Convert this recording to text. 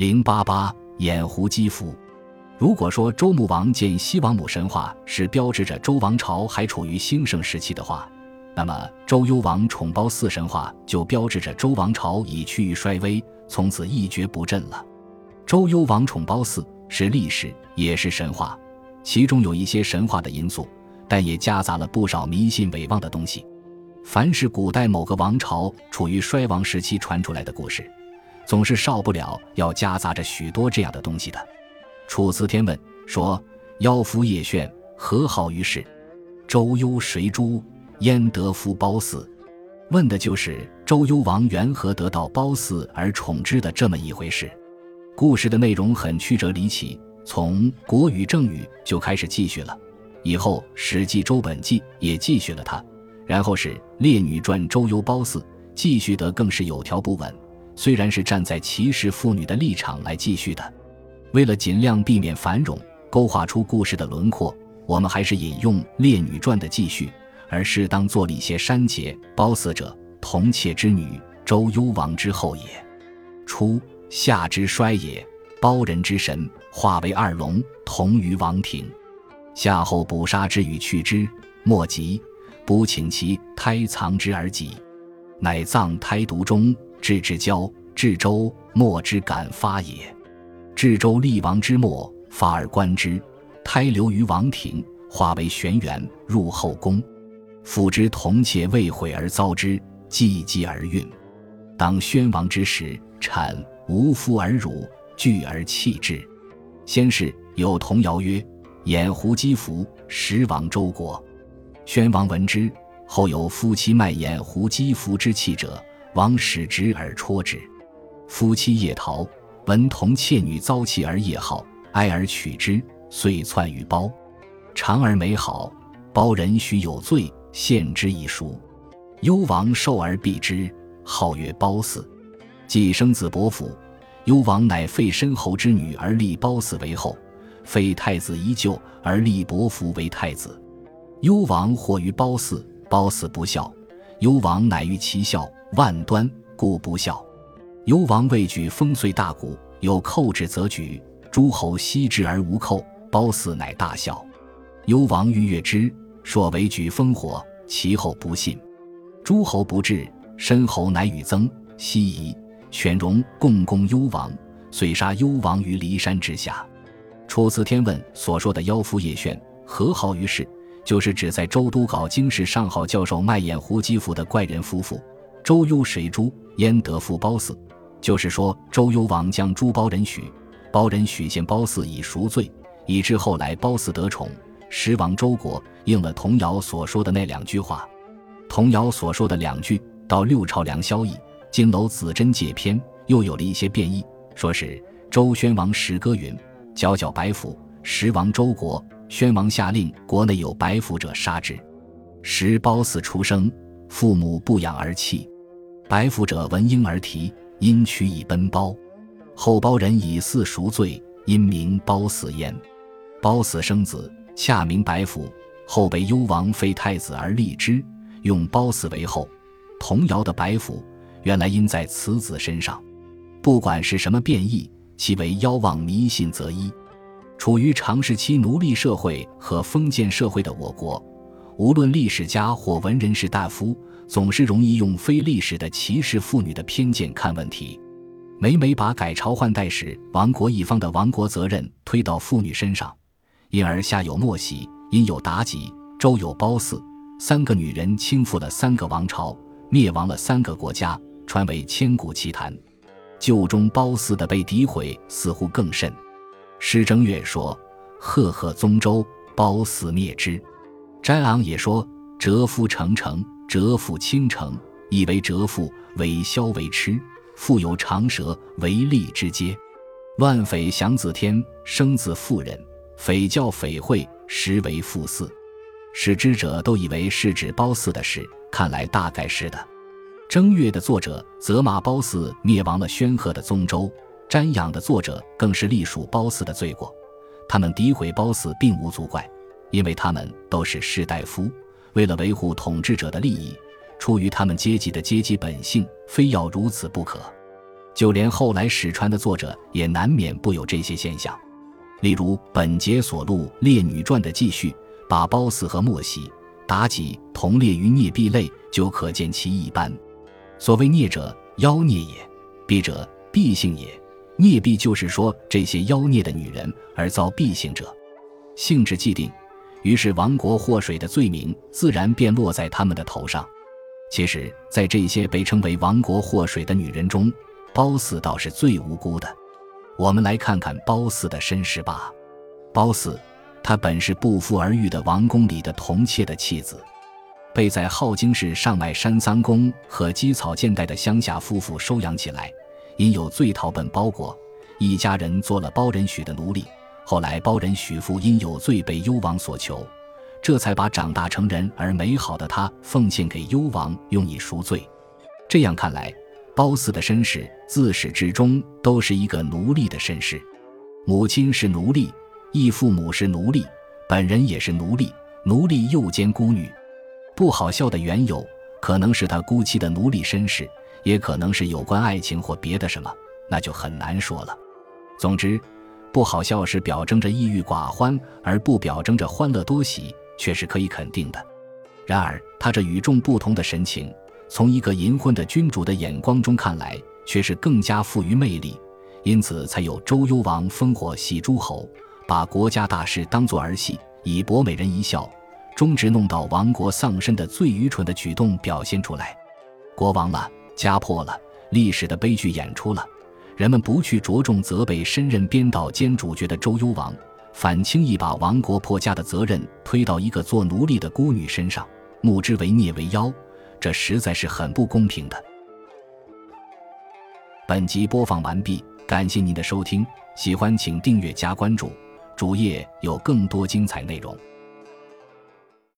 零八八掩狐姬服。如果说周穆王建西王母神话是标志着周王朝还处于兴盛时期的话，那么周幽王宠褒姒神话就标志着周王朝已趋于衰微，从此一蹶不振了。周幽王宠褒姒是历史，也是神话，其中有一些神话的因素，但也夹杂了不少迷信伪妄的东西。凡是古代某个王朝处于衰亡时期传出来的故事，总是少不了要夹杂着许多这样的东西的。《楚辞天问》说：“妖夫夜炫，何好于世？周幽谁诛？焉得夫褒姒？”问的就是周幽王缘何得到褒姒而宠之的这么一回事。故事的内容很曲折离奇，从《国语正语》就开始继续了，以后《史记·周本纪》也继续了他，然后是《列女传·周幽褒姒》，继续得更是有条不紊。虽然是站在歧视妇女的立场来继续的。为了尽量避免繁冗，勾画出故事的轮廓，我们还是引用《列女传》的记叙，而适当做了一些删节。褒姒者，同妾之女，周幽王之后也。初，夏之衰也，褒人之神化为二龙，同于王庭。夏后捕杀之与去之，莫及，不请其胎藏之而己，乃葬胎毒中，至之交，至周末之敢发也。至周厉王之末，发而观之，胎流于王庭，化为玄元，入后宫。父之同妾未悔而遭之，既继而孕。当宣王之时，产无夫而辱，惧而弃之。先是有童谣曰：“掩狐姬服，食亡周国。”宣王闻之，后有夫妻卖掩狐姬服之器者，王使之而戳之。夫妻夜逃。闻同妾女遭弃而夜号，哀而取之，遂窜于包。长而美好，包人须有罪，献之以赎。幽王受而避之，号曰褒姒。既生子伯服，幽王乃废申侯之女而立褒姒为后，废太子依旧而立伯服为太子。幽王惑于褒姒，褒姒不孝，幽王乃欲其孝，万端，故不孝。幽王未举封岁大鼓，有寇至则举。诸侯悉至而无寇，褒姒乃大笑。幽王欲悦之，说为举烽火，其后不信。诸侯不至，申侯乃与曾、奚仪、犬戎共攻幽王，遂杀幽王于骊山之下。楚辞天问所说的妖夫叶炫，何好于世，就是指在周都搞经世上好教授卖眼狐姬服的怪人夫妇。周幽谁诛？焉得复褒姒？就是说，周幽王将诛褒人许，褒人许献褒姒以赎罪，以致后来褒姒得宠，时亡周国，应了童谣所说的那两句话。童谣所说的两句，到六朝梁萧绎《金楼子真解篇》又有了一些变异，说是周宣王时歌云：“皎皎白府，时亡周国。宣王下令，国内有白府者杀之。时褒姒出生，父母不养而弃，白府者闻婴儿啼。”因取以奔褒，后包人以嗣赎罪，因名褒姒焉。褒姒生子，恰名白府，后被幽王废太子而立之，用褒姒为后。童谣的白府，原来因在此子身上。不管是什么变异，其为妖妄迷信则一。处于长时期奴隶社会和封建社会的我国，无论历史家或文人士大夫。总是容易用非历史的歧视妇女的偏见看问题，每每把改朝换代时亡国一方的亡国责任推到妇女身上，因而夏有莫喜，殷有妲己，周有褒姒，三个女人倾覆了三个王朝，灭亡了三个国家，传为千古奇谈。旧中褒姒的被诋毁似乎更甚。施正月说：“赫赫宗周，褒姒灭之。”詹昂也说：“蛰夫成城。”蛰腹倾城，以为蛰腹，为枭为痴，腹有长舌，为利之阶。乱匪降子天，生自妇人，匪教匪会，实为父嗣。使之者都以为是指褒姒的事，看来大概是的。正月的作者责骂褒姒灭亡了宣赫的宗周，瞻仰的作者更是隶属褒姒的罪过。他们诋毁褒姒并无足怪，因为他们都是士大夫。为了维护统治者的利益，出于他们阶级的阶级本性，非要如此不可。就连后来史传的作者也难免不有这些现象。例如本节所录《列女传》的记叙，把褒姒和莫喜、妲己同列于孽婢类，就可见其一般。所谓孽者，妖孽也；婢者，婢性也。孽婢就是说这些妖孽的女人而遭婢性者，性质既定，于是亡国祸水的罪名自然便落在他们的头上。其实，在这些被称为亡国祸水的女人中，褒姒倒是最无辜的。我们来看看褒姒的身世吧。褒姒，她本是不夫而育的王宫里的铜妾的妻子，被在镐京市上麦山桑公和积草建代的乡下夫妇收养起来。因有罪逃奔包国，一家人做了包人许的奴隶。后来包人许父因有罪被幽王所囚，这才把长大成人而美好的他奉献给幽王，用以赎罪。这样看来，褒姒的身世自始至终都是一个奴隶的身世。母亲是奴隶，义父母是奴隶，本人也是奴隶，奴隶又兼孤女。不好笑的缘由，可能是他孤妻的奴隶身世。也可能是有关爱情或别的什么，那就很难说了。总之，不好笑是表征着抑郁寡欢，而不表征着欢乐多喜，却是可以肯定的。然而，他这与众不同的神情，从一个淫昏的君主的眼光中看来，却是更加富于魅力。因此，才有周幽王烽火戏诸侯，把国家大事当作儿戏，以博美人一笑，终至弄到亡国丧身的最愚蠢的举动表现出来。国王了。家破了，历史的悲剧演出了。人们不去着重责备身任编导兼主角的周幽王，反轻易把亡国破家的责任推到一个做奴隶的孤女身上，目之为孽为妖，这实在是很不公平的。本集播放完毕，感谢您的收听，喜欢请订阅加关注，主页有更多精彩内容。